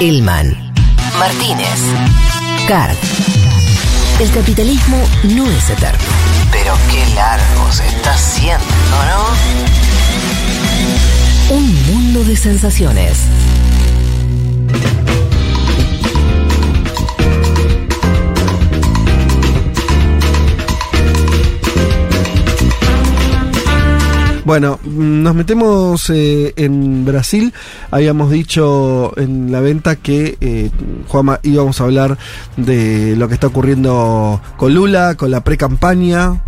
Elman, Martínez, Card. El capitalismo no es eterno. Pero qué largo se está haciendo, ¿no? Un mundo de sensaciones. Bueno, nos metemos eh, en Brasil. Habíamos dicho en la venta que, eh, Juanma, íbamos a hablar de lo que está ocurriendo con Lula, con la pre-campaña.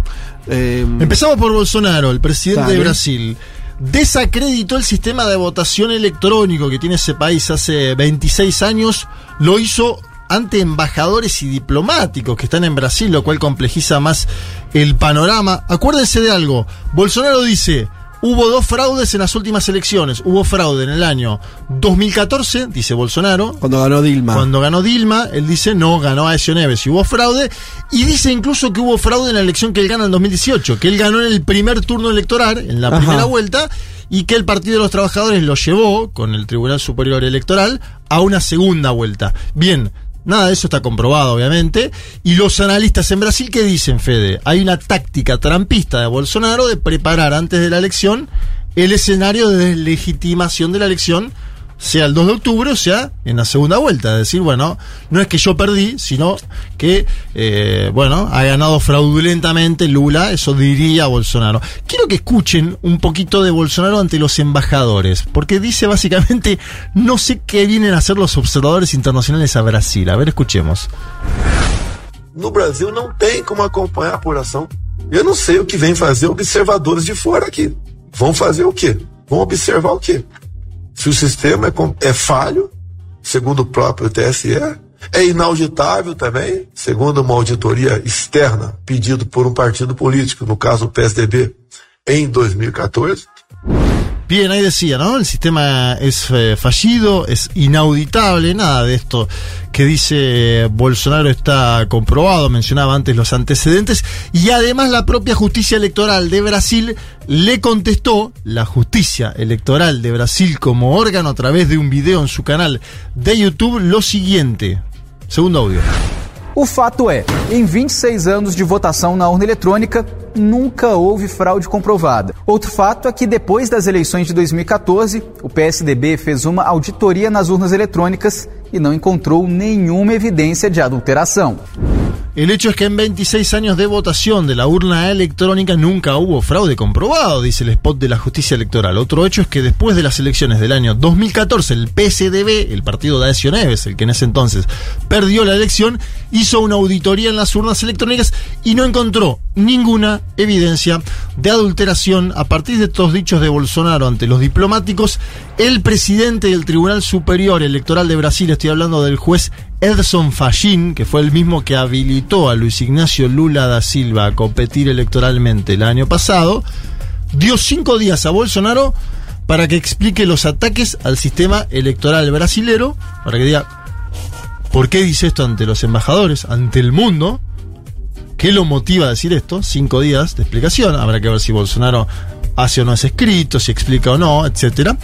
Eh, Empezamos por Bolsonaro, el presidente de Brasil. Desacreditó el sistema de votación electrónico que tiene ese país hace 26 años. Lo hizo ante embajadores y diplomáticos que están en Brasil, lo cual complejiza más el panorama. Acuérdense de algo. Bolsonaro dice, hubo dos fraudes en las últimas elecciones. Hubo fraude en el año 2014, dice Bolsonaro, cuando ganó Dilma. cuando ganó Dilma, él dice no, ganó Aécio Neves y hubo fraude. Y dice incluso que hubo fraude en la elección que él gana en 2018, que él ganó en el primer turno electoral, en la Ajá. primera vuelta, y que el Partido de los Trabajadores lo llevó con el Tribunal Superior Electoral a una segunda vuelta. Bien. Nada de eso está comprobado, obviamente. Y los analistas en Brasil, ¿qué dicen, Fede? Hay una táctica trampista de Bolsonaro de preparar antes de la elección el escenario de deslegitimación de la elección sea el 2 de octubre o sea en la segunda vuelta. Es decir, bueno, no es que yo perdí, sino que, eh, bueno, ha ganado fraudulentamente Lula, eso diría Bolsonaro. Quiero que escuchen un poquito de Bolsonaro ante los embajadores, porque dice básicamente, no sé qué vienen a hacer los observadores internacionales a Brasil. A ver, escuchemos. No Brasil não tem como acompanhar a apuração. Eu não sei o que vem fazer observadores de fora aqui. Vão fazer o quê? Vão observar o quê? Se o sistema é, é falho, segundo o próprio TSE, é inauditável também, segundo uma auditoria externa pedido por um partido político, no caso o PSDB, em 2014. Bien, ahí decía, ¿no? El sistema es eh, fallido, es inauditable, nada de esto que dice eh, Bolsonaro está comprobado, mencionaba antes los antecedentes, y además la propia justicia electoral de Brasil le contestó, la justicia electoral de Brasil como órgano a través de un video en su canal de YouTube, lo siguiente. Segundo audio. O fato é, em 26 anos de votação na urna eletrônica, nunca houve fraude comprovada. Outro fato é que depois das eleições de 2014, o PSDB fez uma auditoria nas urnas eletrônicas e não encontrou nenhuma evidência de adulteração. El hecho es que en 26 años de votación de la urna electrónica nunca hubo fraude comprobado, dice el spot de la justicia electoral. Otro hecho es que después de las elecciones del año 2014, el PSDB, el partido de Aécio Neves, el que en ese entonces perdió la elección, hizo una auditoría en las urnas electrónicas y no encontró ninguna evidencia de adulteración. A partir de estos dichos de Bolsonaro ante los diplomáticos, el presidente del Tribunal Superior Electoral de Brasil, estoy hablando del juez Edson Fachin, que fue el mismo que habilitó a Luis Ignacio Lula da Silva a competir electoralmente el año pasado, dio cinco días a Bolsonaro para que explique los ataques al sistema electoral brasilero, para que diga por qué dice esto ante los embajadores, ante el mundo, qué lo motiva a decir esto, cinco días de explicación, habrá que ver si Bolsonaro hace o no ese escrito, si explica o no, etcétera.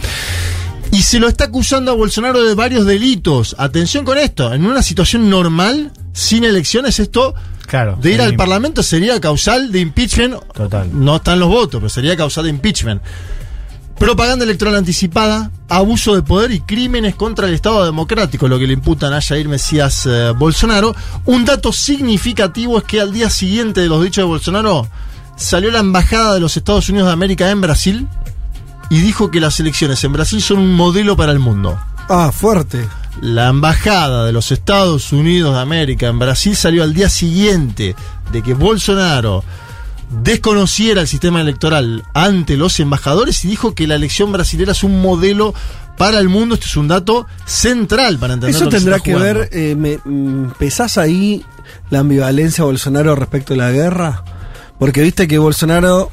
Y se lo está acusando a Bolsonaro de varios delitos. Atención con esto, en una situación normal, sin elecciones, esto Claro. de ir al. Parlamento sería causal de impeachment. Total. No están los votos, pero sería causal de impeachment. Propaganda electoral anticipada, abuso de poder y crímenes contra el Estado democrático, lo que le imputan a Jair Mesías eh, Bolsonaro. Un dato significativo es que al día siguiente de los dichos de Bolsonaro salió la embajada de los Estados Unidos de América en Brasil y dijo que las elecciones en Brasil son un modelo para el mundo. Ah, fuerte. La embajada de los Estados Unidos de América en Brasil salió al día siguiente de que Bolsonaro desconociera el sistema electoral ante los embajadores y dijo que la elección brasilera es un modelo para el mundo. Esto es un dato central para entender Eso lo que se tendrá que ver, eh, me, mm, ¿pesás ahí la ambivalencia de Bolsonaro respecto de la guerra? Porque viste que Bolsonaro,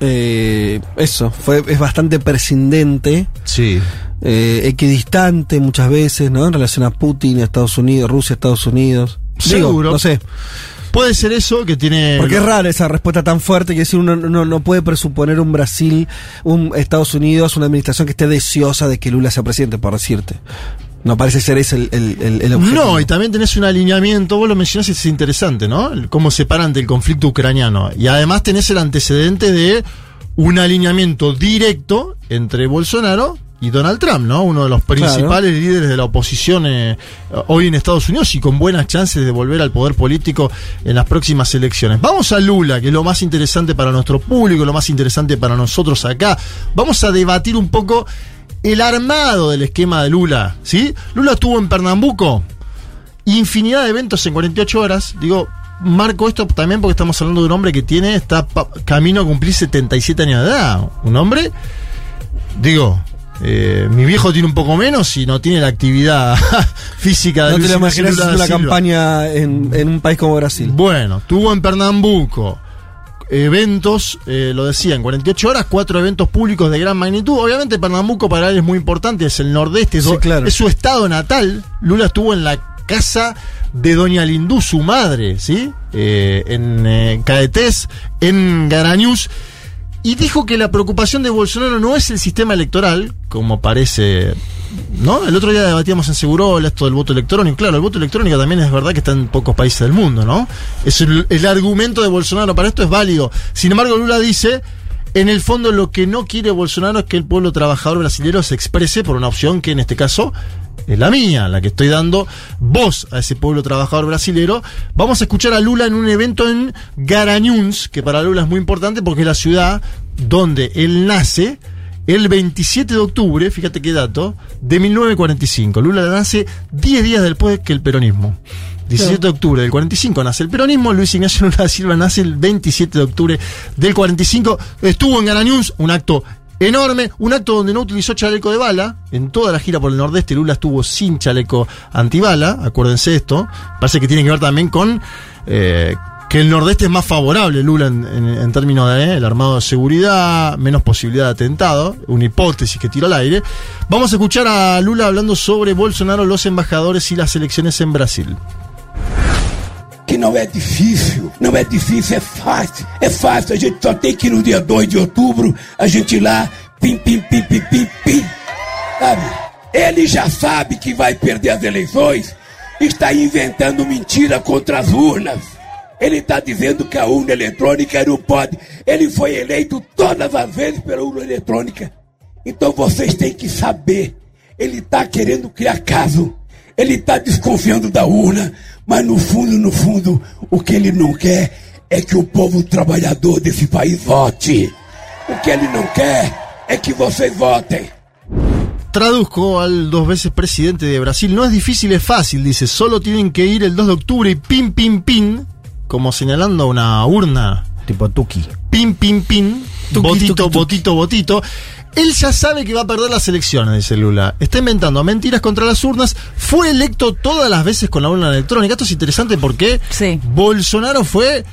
eh, eso, fue, es bastante prescindente, Sí. eh, equidistante muchas veces, ¿no? En relación a Putin, Estados Unidos, Rusia, Estados Unidos. Digo, Seguro. no sé. Puede ser eso que tiene. Porque es rara esa respuesta tan fuerte que decir uno no, no puede presuponer un Brasil, un Estados Unidos, una administración que esté deseosa de que Lula sea presidente, por decirte. No parece ser ese el, el, el, el objetivo. No, y también tenés un alineamiento, vos lo mencionás, es interesante, ¿no? Cómo separan del conflicto ucraniano. Y además tenés el antecedente de un alineamiento directo entre Bolsonaro y Donald Trump, ¿no? Uno de los principales líderes de la oposición eh, hoy en Estados Unidos y con buenas chances de volver al poder político en las próximas elecciones. Vamos a Lula, que es lo más interesante para nuestro público, lo más interesante para nosotros acá. Vamos a debatir un poco el armado del esquema de Lula, ¿sí? Lula estuvo en Pernambuco, infinidad de eventos en 48 horas, digo, marco esto también porque estamos hablando de un hombre que tiene, está camino a cumplir 77 años de edad. Un hombre, digo, eh, mi viejo tiene un poco menos y no tiene la actividad física de No te lo imaginas haciendo una campaña en, en un país como Brasil. Bueno, tuvo en Pernambuco eventos, eh, lo decía, en 48 horas, cuatro eventos públicos de gran magnitud. Obviamente Pernambuco para él es muy importante, es el nordeste, es, Sí, claro. es su estado natal. Lula estuvo en la casa de Doña Lindú, su madre, ¿sí? Eh, en eh, Caetés, en Garanús. Y dijo que la preocupación de Bolsonaro no es el sistema electoral, como parece. ¿No? El otro día debatíamos en Segurola esto del voto electrónico. Claro, el voto electrónico también es verdad que está en pocos países del mundo, ¿no? Es el, el argumento de Bolsonaro para esto es válido. Sin embargo, Lula dice. En el fondo, lo que no quiere Bolsonaro es que el pueblo trabajador brasileño se exprese por una opción que en este caso es la mía, la que estoy dando voz a ese pueblo trabajador brasilero. Vamos a escuchar a Lula en un evento en Garanhuns, que para Lula es muy importante porque es la ciudad donde él nace el 27 de octubre, fíjate qué dato, de 1945. Lula nace 10 días después que el peronismo. 17 de octubre del 45 nace el peronismo, Luis Ignacio Lula da Silva nace el 27 de octubre del 45. Estuvo en Garanhuns, un acto enorme, un acto donde no utilizó chaleco de bala. En toda la gira por el nordeste, Lula estuvo sin chaleco antibala, acuérdense esto. Parece que tiene que ver también con eh, que el nordeste es más favorable, Lula, en, en- en términos de eh, el armado de seguridad, menos posibilidad de atentado, una hipótesis que tiro al aire. Vamos a escuchar a Lula hablando sobre Bolsonaro, los embajadores y las elecciones en Brasil. Que não é difícil, não é difícil, é fácil. É fácil, a gente só tem que ir no dia 2 de outubro, a gente ir lá, pim, pim, pim, pim, pim, pim. Sabe? Ele já sabe que vai perder as eleições, está inventando mentira contra as urnas. Ele está dizendo que a urna eletrônica não pode. Ele foi eleito todas as vezes pela urna eletrônica. Então vocês têm que saber. Ele está querendo criar caso. Ele está desconfiando da urna. Mas no fundo, no fundo, o que ele não quer é que o povo trabalhador desse país vote. O que ele não quer é que vocês votem. Traduzco al dos veces presidente de Brasil. No es difícil, es fácil. Dice, solo tienen que ir el 2 de octubre y pin, pin, pin, como señalando una urna. Tipo Tuki. Pin, pin, pin, Tuki, botito, tuki, tuki. botito, botito. Él ya sabe que va a perder las elecciones, dice Lula. Está inventando mentiras contra las urnas. Fue electo todas las veces con la urna electrónica. Esto es interesante porque Sí. Bolsonaro fue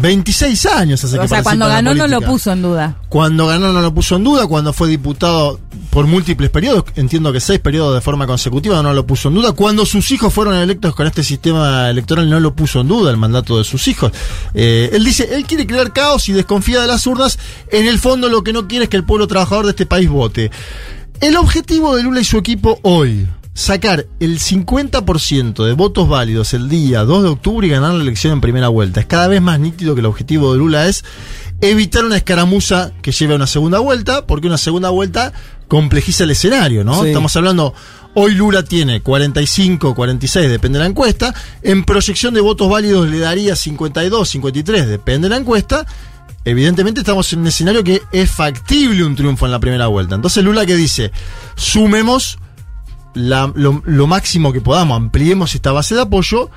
26 años hace que O sea, cuando ganó no lo puso en duda. Cuando ganó no lo puso en duda, cuando fue diputado por múltiples periodos, entiendo que seis periodos de forma consecutiva no lo puso en duda, cuando sus hijos fueron electos con este sistema electoral no lo puso en duda el mandato de sus hijos. Eh, él dice, él quiere crear caos y desconfía de las urnas, en el fondo lo que no quiere es que el pueblo trabajador de este país vote. El objetivo de Lula y su equipo hoy, sacar el 50% de votos válidos el día 2 de octubre y ganar la elección en primera vuelta. Es cada vez más nítido que el objetivo de Lula es evitar una escaramuza que lleve a una segunda vuelta, porque una segunda vuelta complejiza el escenario, ¿no? Sí. Estamos hablando, hoy Lula tiene 45, 46, depende de la encuesta, en proyección de votos válidos le daría 52, 53, depende de la encuesta, Evidentemente estamos en un escenario que es factible un triunfo en la primera vuelta. Entonces Lula que dice, sumemos lo máximo que podamos, ampliemos esta base de apoyo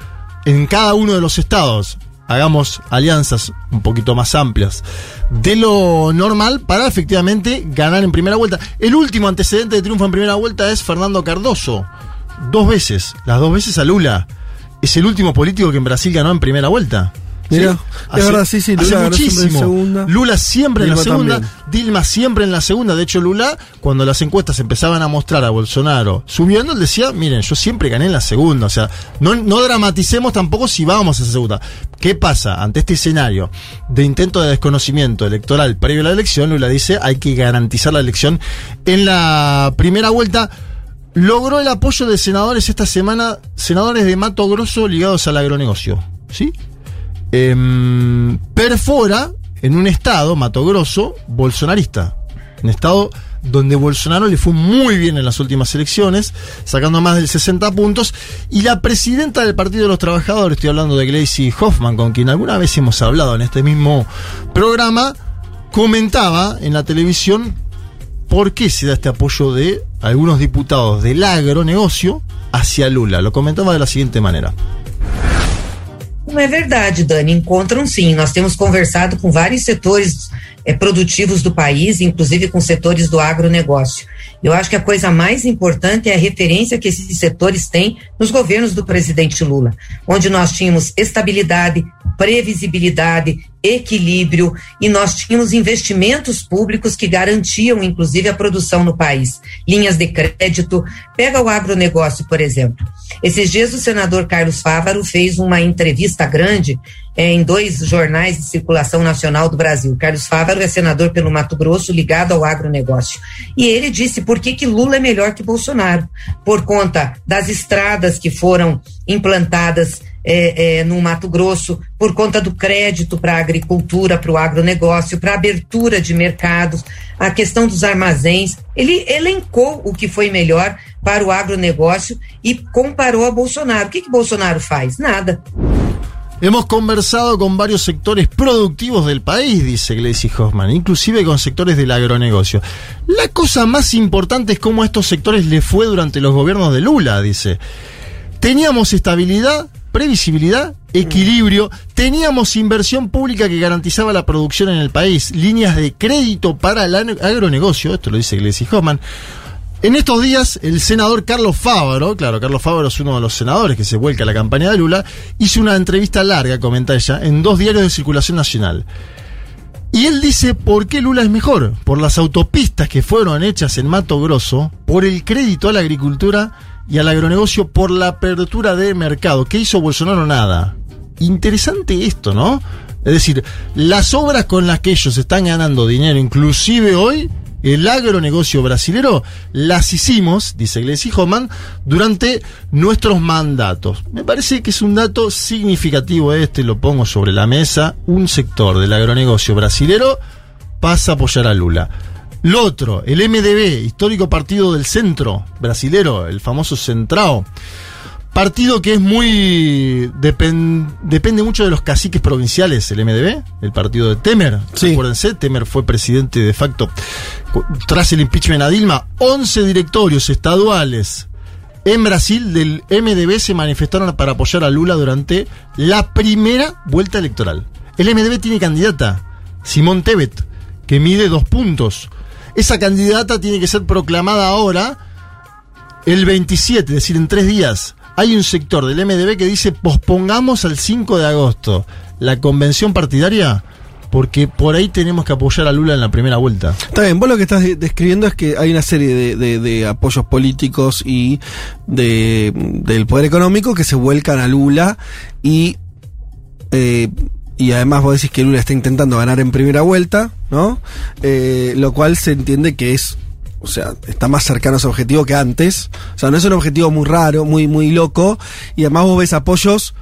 en cada uno de los estados. Hagamos alianzas un poquito más amplias de lo normal para efectivamente ganar en primera vuelta. El último antecedente de triunfo en primera vuelta es Fernando Cardoso. Dos veces, las dos veces a Lula. Es el último político que en Brasil ganó en primera vuelta. Mirá, es verdad, sí, sí, Lula hace ganó siempre en muchísimo. Lula siempre en la segunda, también. Dilma siempre en la segunda. De hecho, Lula, cuando las encuestas empezaban a mostrar a Bolsonaro subiendo, él decía, miren, yo siempre gané en la segunda. O sea, no, no dramaticemos tampoco si vamos a esa segunda. ¿Qué pasa ante este escenario de intento de desconocimiento electoral previo a la elección? Lula dice, hay que garantizar la elección en la primera vuelta. logró el apoyo de senadores esta semana, senadores de Mato Grosso ligados al agronegocio. ¿Sí? Em, perfora en un estado, Mato Grosso, bolsonarista. Un estado donde Bolsonaro le fue muy bien en las últimas elecciones, sacando más del 60 puntos, y la presidenta del Partido de los Trabajadores, estoy hablando de Gleisi Hoffman, con quien alguna vez hemos hablado en este mismo programa, comentaba en la televisión por qué se da este apoyo de algunos diputados del agronegocio hacia Lula. Lo comentaba de la siguiente manera. Não é verdade, Dani. Encontram sim. Nós temos conversado com vários setores é, produtivos do país, inclusive com setores do agronegócio. Eu acho que a coisa mais importante é a referência que esses setores têm nos governos do presidente Lula, onde nós tínhamos estabilidade, previsibilidade, equilíbrio e nós tínhamos investimentos públicos que garantiam, inclusive, a produção no país. Linhas de crédito. Pega o agronegócio, por exemplo. Esses dias o senador Carlos Fávaro fez uma entrevista grande é, em dois jornais de circulação nacional do Brasil. Carlos Fávaro é senador pelo Mato Grosso, ligado ao agronegócio. E ele disse por que, que Lula é melhor que Bolsonaro. Por conta das estradas que foram implantadas é, é, no Mato Grosso, por conta do crédito para a agricultura, para o agronegócio, para a abertura de mercados, a questão dos armazéns. Ele elencou o que foi melhor para o agronegócio e comparou a Bolsonaro. O que, que Bolsonaro faz? Nada. Hemos conversado con varios sectores productivos del país, dice Gleisi Hoffman, inclusive con sectores del agronegocio. La cosa más importante es cómo a estos sectores le fue durante los gobiernos de Lula, dice. Teníamos estabilidad, previsibilidad, equilibrio, teníamos inversión pública que garantizaba la producción en el país, líneas de crédito para el agronegocio, esto lo dice Gleisi Hoffman, en estos días, el senador Carlos Fávaro, claro, Carlos Fávaro es uno de los senadores que se vuelca a la campaña de Lula, hizo una entrevista larga, comenta ella, en dos diarios de circulación nacional. Y él dice por qué Lula es mejor, por las autopistas que fueron hechas en Mato Grosso, por el crédito a la agricultura y al agronegocio, por la apertura de mercado. ¿Qué hizo Bolsonaro? Nada. Interesante esto, ¿no? Es decir, las obras con las que ellos están ganando dinero, inclusive hoy, el agronegocio brasilero las hicimos, dice Gleisi Homan, durante nuestros mandatos. Me parece que es un dato significativo este, lo pongo sobre la mesa. Un sector del agronegocio brasilero pasa a apoyar a Lula. Lo otro, el MDB, histórico partido del centro brasilero, el famoso Centrao Partido que es muy. depende mucho de los caciques provinciales, el MDB, el partido de Temer. Sí. Acuérdense, Temer fue presidente de facto tras el impeachment a Dilma. 11 directorios estaduales en Brasil del MDB se manifestaron para apoyar a Lula durante la primera vuelta electoral. El MDB tiene candidata, Simón Tebet, que mide dos puntos. Esa candidata tiene que ser proclamada ahora, el 27, es decir, en tres días hay un sector del MDB que dice pospongamos al 5 de agosto la convención partidaria porque por ahí tenemos que apoyar a Lula en la primera vuelta. Está bien, vos lo que estás describiendo es que hay una serie de, apoyos políticos y de, del poder económico que se vuelcan a Lula y, eh, y además vos decís que Lula está intentando ganar en primera vuelta, ¿no? Eh, lo cual se entiende que es o sea, está más cercano a ese objetivo que antes. O sea, no es un objetivo muy raro, muy, muy loco. Y además vos ves apoyos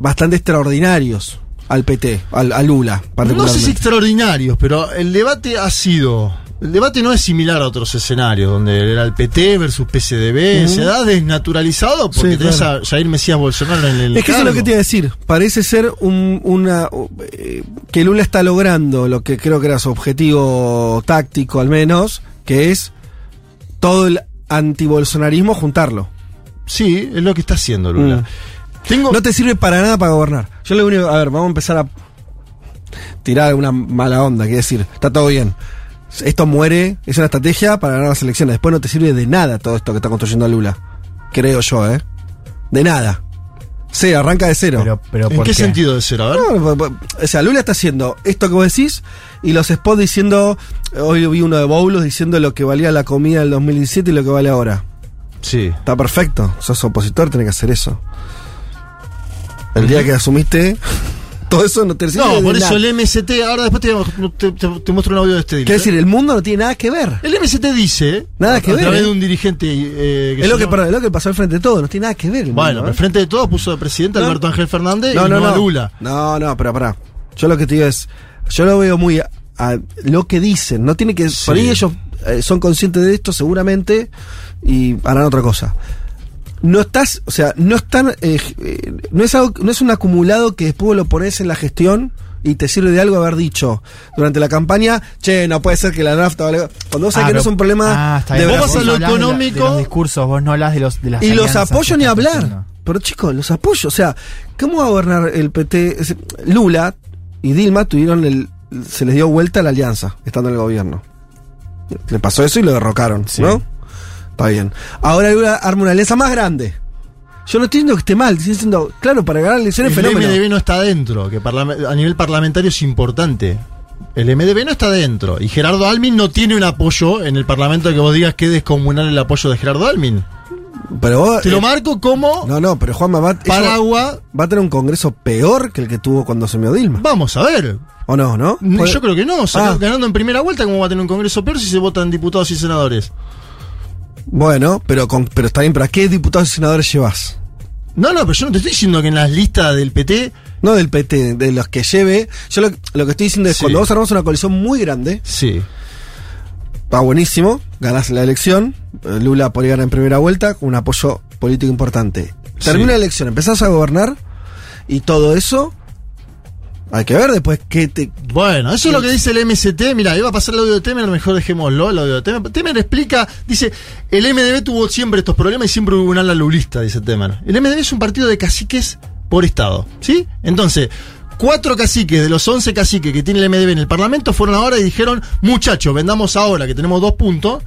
bastante extraordinarios al PT, al, a Lula, No sé si extraordinarios, pero el debate ha sido. El debate no es similar a otros escenarios, donde era el PT versus PCDB, se ha desnaturalizado porque tenés a Jair Mesías Bolsonaro en el. Es que eso es lo que te iba a decir. Parece ser un, una. Eh, que Lula está logrando lo que creo que era su objetivo táctico, al menos, que es todo el antibolsonarismo juntarlo. Sí, es lo que está haciendo Lula. Mm. Tengo... No te sirve para nada para gobernar. Yo le único, a ver, vamos a empezar a tirar una mala onda, quiere decir, está todo bien. Esto muere, es una estrategia para ganar las elecciones. Después no te sirve de nada todo esto que está construyendo Lula. Creo yo, ¿eh? De nada. Sí, arranca de cero. Pero, ¿En qué, sentido de cero? A ver. o sea, Lula está haciendo esto que vos decís y los spots diciendo. Hoy vi uno de Boulos diciendo lo que valía la comida del 2017 y lo que vale ahora. Sí. Está perfecto. Sos opositor, tenés que hacer eso. El día que asumiste. Todo eso no te sirve No, de por eso nada. el MST, ahora después te, te- muestro un audio de este Quiero decir, el mundo no tiene nada que ver. El MST dice, Nada a, que a ver, través ¿eh? de un dirigente eh, Es lo que, perdón, es lo que pasó al frente de todo, no tiene nada que ver. el Bueno, mundo, pero ¿eh? frente de todo puso de presidente No. Alberto Ángel Fernández No, y no, no, a no. Lula. No, no, pero pará. Yo lo que te digo es, yo lo veo muy a, a lo que dicen, no tiene que, Sí. por ahí ellos eh, son conscientes de esto seguramente y harán otra cosa. No estás, o sea, no están, eh, eh, no es algo, no es un acumulado que después lo pones en la gestión y te sirve de algo haber dicho durante la campaña, che, no puede ser que la nafta vale. Cuando vos sabés Ah, que no es un problema Ah, de. Vos Vos vas a lo de económico- de los discursos, vos no hablas de los de las Y los apoyo ni hablar. haciendo. Pero chicos, los apoyo. O sea, ¿cómo va a gobernar el PT? Lula y Dilma tuvieron el. Se les dio vuelta la alianza, estando en el gobierno. Le pasó eso y lo derrocaron, Sí. ¿no? Está bien. Ahora Lula arma una alianza más grande. Yo no estoy diciendo que esté mal, estoy diciendo, claro, para ganar elecciones El fenómeno. MDB no está adentro, que a nivel parlamentario es importante. El MDB no está adentro. Y Gerardo Almin no tiene un apoyo en el parlamento que vos digas que es descomunal el apoyo de Gerardo Almin. Pero vos, Te lo eh, marco como No, no, pero Juanma va, paraguas. va a tener un congreso peor que el que tuvo cuando asumió Dilma. Vamos a ver. ¿O no, no? Yo creo que no. Saca- Ah. Ganando en primera vuelta, ¿cómo va a tener un congreso peor si se votan diputados y senadores? Bueno, pero, con, pero está bien, ¿pero a qué diputados y senadores llevas? No, no, pero yo no te estoy diciendo que en las listas del PT. No del PT, de los que lleve. Yo lo, lo que estoy diciendo es Sí. cuando vos armás una coalición muy grande, Sí. va buenísimo, ganás la elección, eh, Lula podría ganar en primera vuelta con un apoyo político importante. Termina Sí. la elección, empezás a gobernar y todo eso hay que ver después qué te... Bueno, eso es lo que dice el MST. Mira, iba a pasar el audio de Temer, mejor dejémoslo, el audio de Temer. Temer explica, dice, el MDB tuvo siempre estos problemas y siempre hubo un ala lulista, dice Temer. El MDB es un partido de caciques por Estado, ¿sí? Entonces, cuatro caciques de los 11 caciques que tiene el MDB en el Parlamento fueron ahora y dijeron, muchachos, vendamos ahora que tenemos dos puntos,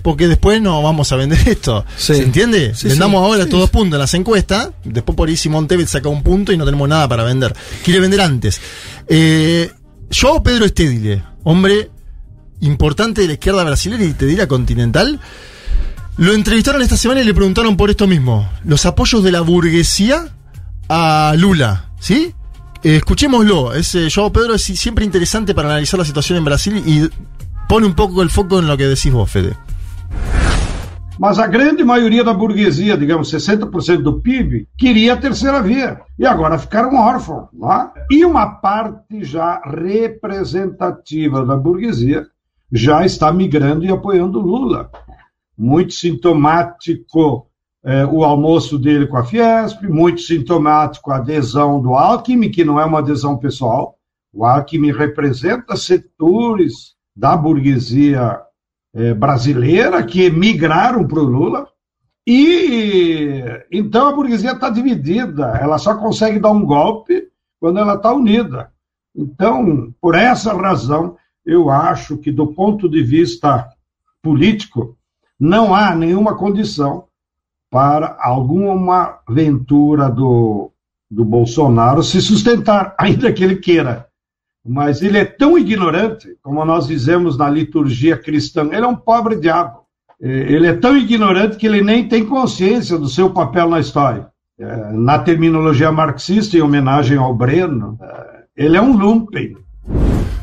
porque después no vamos a vender esto. Sí. ¿Se entiende? Sí, Vendamos ahora todos sí. puntos en las encuestas, después por ahí Simón Tevez saca un punto y no tenemos nada para vender. Quiere vender antes. Eh, yo, Pedro Estedile, hombre importante de la izquierda brasileña y te diría continental, lo entrevistaron esta semana y le preguntaron por esto mismo, los apoyos de la burguesía a Lula, ¿sí? Escuchémoslo, es, Joao Pedro es siempre interesante para analizar la situación en Brasil y pone un poco el foco en lo que decís vos, Fede. Mas a grande maioria da burguesia, digamos 60% do PIB, queria a terceira via. E agora ficaram órfãos. Né? E uma parte já representativa da burguesia já está migrando e apoiando Lula. Muito sintomático eh, o almoço dele com a Fiesp, muito sintomático a adesão do Alckmin, que não é uma adesão pessoal. O Alckmin representa setores da burguesia eh, brasileira que migraram para o Lula. E então a burguesia está dividida, ela só consegue dar um golpe quando ela está unida. Então, por essa razão, eu acho que, do ponto de vista político, não há nenhuma condição para alguma aventura do, do Bolsonaro se sustentar, ainda que ele queira. Mas ele é tão ignorante, como nós dizemos na liturgia cristã, ele é um pobre diabo. Eh, Ele é tão ignorante que ele nem tem consciência do seu papel na história. Eh, Na terminologia marxista, em homenagem ao Breno, eh, ele é um lumpen.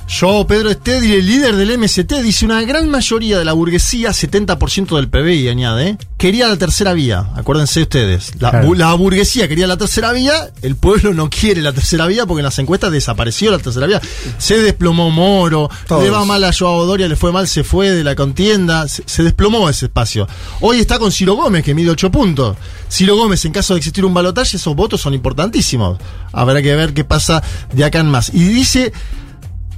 Yo, Pedro Estedi, el líder del MST, dice una gran mayoría de la burguesía, 70% del PBI, añade, ¿eh? quería la tercera vía. Acuérdense ustedes, la, Claro. bu- la burguesía quería la tercera vía, el pueblo no quiere la tercera vía porque en las encuestas desapareció la tercera vía. Se desplomó Moro, Todos. le va mal a Joao Doria, le fue mal, se fue de la contienda, se, se desplomó ese espacio. Hoy está con Ciro Gómez, que mide 8 puntos. Ciro Gómez, en caso de existir un balotaje, esos votos son importantísimos. Habrá que ver qué pasa de acá en más. Y dice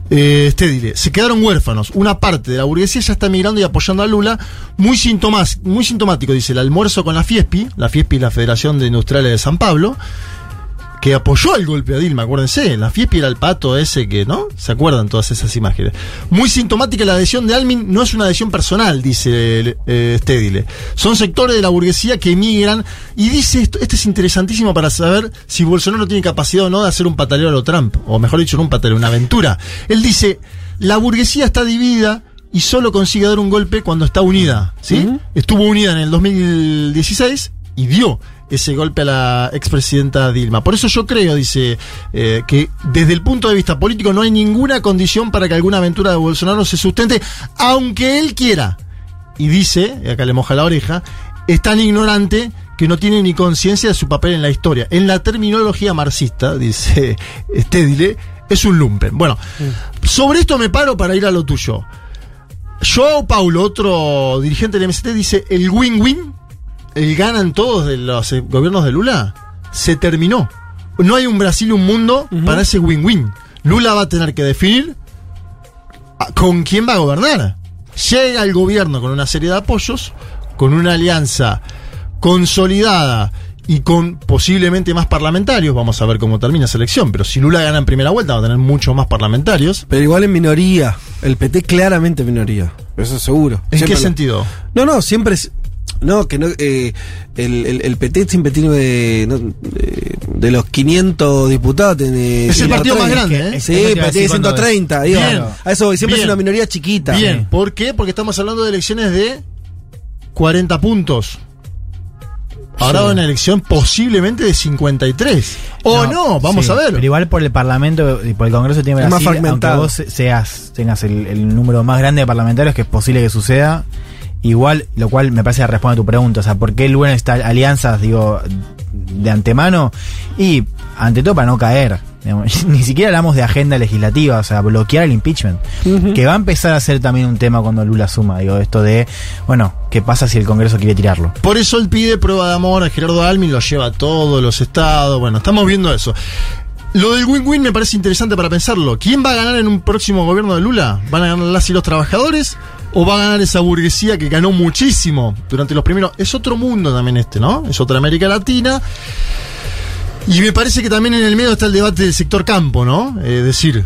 eh, este diré, se quedaron huérfanos. Una parte de la burguesía ya está migrando y apoyando a Lula. Muy, muy sintomático, dice, el almuerzo con la FIESPI. La FIESPI es la Federación de Industriales de San Pablo. Que apoyó el golpe a Dilma, acuérdense. La FIESPI era el pato ese que, ¿no? ¿Se acuerdan todas esas imágenes? Muy sintomática la adhesión de Almin. No es una adhesión personal, dice eh, Stedile. Son sectores de la burguesía que emigran. Y dice, esto, este es interesantísimo para saber si Bolsonaro tiene capacidad o no de hacer un pataleo a lo Trump. O mejor dicho, no un pataleo, una aventura. Él dice, la burguesía está dividida y solo consigue dar un golpe cuando está unida. ¿sí? Estuvo unida en el 2016 y dio ese golpe a la expresidenta Dilma. Por eso yo creo, dice, eh, que desde el punto de vista político no hay ninguna condición para que alguna aventura de Bolsonaro se sustente, aunque él quiera. Y dice, y acá le moja la oreja, es tan ignorante que no tiene ni conciencia de su papel en la historia. En la terminología marxista, dice Stedile, es un lumpen. Bueno, sobre esto me paro para ir a lo tuyo. Joao Paulo, otro dirigente del MST, dice, el win-win, el ganan todos de los eh, gobiernos de Lula, se terminó. No hay un Brasil, un mundo para ese win-win. Lula va a tener que definir a- con quién va a gobernar. Llega el gobierno con una serie de apoyos, con una alianza consolidada y con posiblemente más parlamentarios. Vamos a ver cómo termina esa elección. Pero si Lula gana en primera vuelta, va a tener muchos más parlamentarios. Pero igual en minoría. El PT claramente minoría. Eso es seguro. ¿En Siempre qué lo- sentido? No, no, siempre es. No, que no. eh, el, el, el PT siempre tiene de, no, de, de los 500 diputados. Tiene Es el partido más 130. grande, ¿eh? Sí, decir tiene cuando- 130. digo. Bien. A eso voy, siempre Bien. es una minoría chiquita. Bien, ¿por qué? Porque estamos hablando de elecciones de 40 puntos. Ahora Sí. una elección posiblemente de 53. O no, vamos sí, a ver. Pero igual por el Parlamento y por el Congreso tiene Es más Brasil, aunque fragmentado. vos se- seas, tengas el, el número más grande de parlamentarios, que es posible que suceda, igual, lo cual me parece que responde a tu pregunta, o sea, ¿por qué el bueno está alianzas, digo, de antemano? Y, ante todo, para no caer. digamos, Ni siquiera hablamos de agenda legislativa, o sea, bloquear el impeachment, que va a empezar a ser también un tema cuando Lula suma, digo, esto de, bueno, ¿qué pasa si el Congreso quiere tirarlo? Por eso él pide prueba de amor a Gerardo Almin, lo lleva a todos los estados. Bueno, estamos viendo eso. Lo del win-win me parece interesante para pensarlo. ¿Quién va a ganar en un próximo gobierno de Lula? ¿Van a ganar las y los trabajadores? ¿O va a ganar esa burguesía que ganó muchísimo durante los primeros? Es otro mundo también este, ¿no? Es otra América Latina. Y me parece que también en el medio está el debate del sector campo, ¿no? Es decir,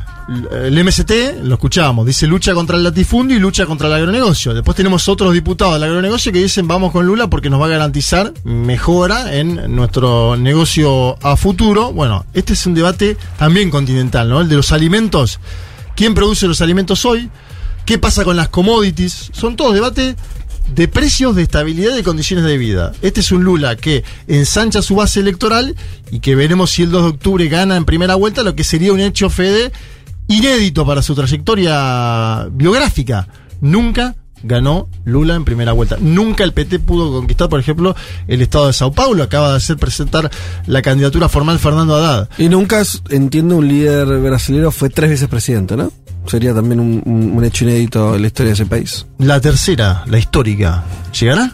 el MST, lo escuchábamos, dice lucha contra el latifundio y lucha contra el agronegocio. Después tenemos otros diputados del agronegocio que dicen vamos con Lula porque nos va a garantizar mejora en nuestro negocio a futuro. Bueno, este es un debate también continental, ¿no? El de los alimentos. ¿Quién produce los alimentos hoy? ¿Qué pasa con las commodities? Son todos debates de precios, de estabilidad y de condiciones de vida. Este es un Lula que ensancha su base electoral y que veremos si el 2 de octubre gana en primera vuelta, lo que sería un hecho Fede inédito para su trayectoria biográfica. Nunca ganó Lula en primera vuelta. Nunca el PT pudo conquistar, por ejemplo, el estado de Sao Paulo. Acaba de hacer presentar la candidatura formal Fernando Haddad. Y nunca, entiendo, un líder brasileño fue tres veces presidente, ¿no? Sería también un, un- un hecho inédito en la historia de ese país. La tercera, la histórica, ¿llegará?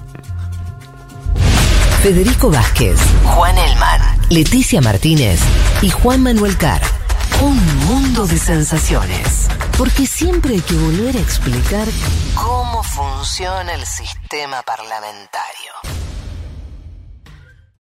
Federico Vázquez, Juan Elman, Leticia Martínez y Juan Manuel Carr. Un mundo de sensaciones. Porque siempre hay que volver a explicar cómo funciona el sistema parlamentario.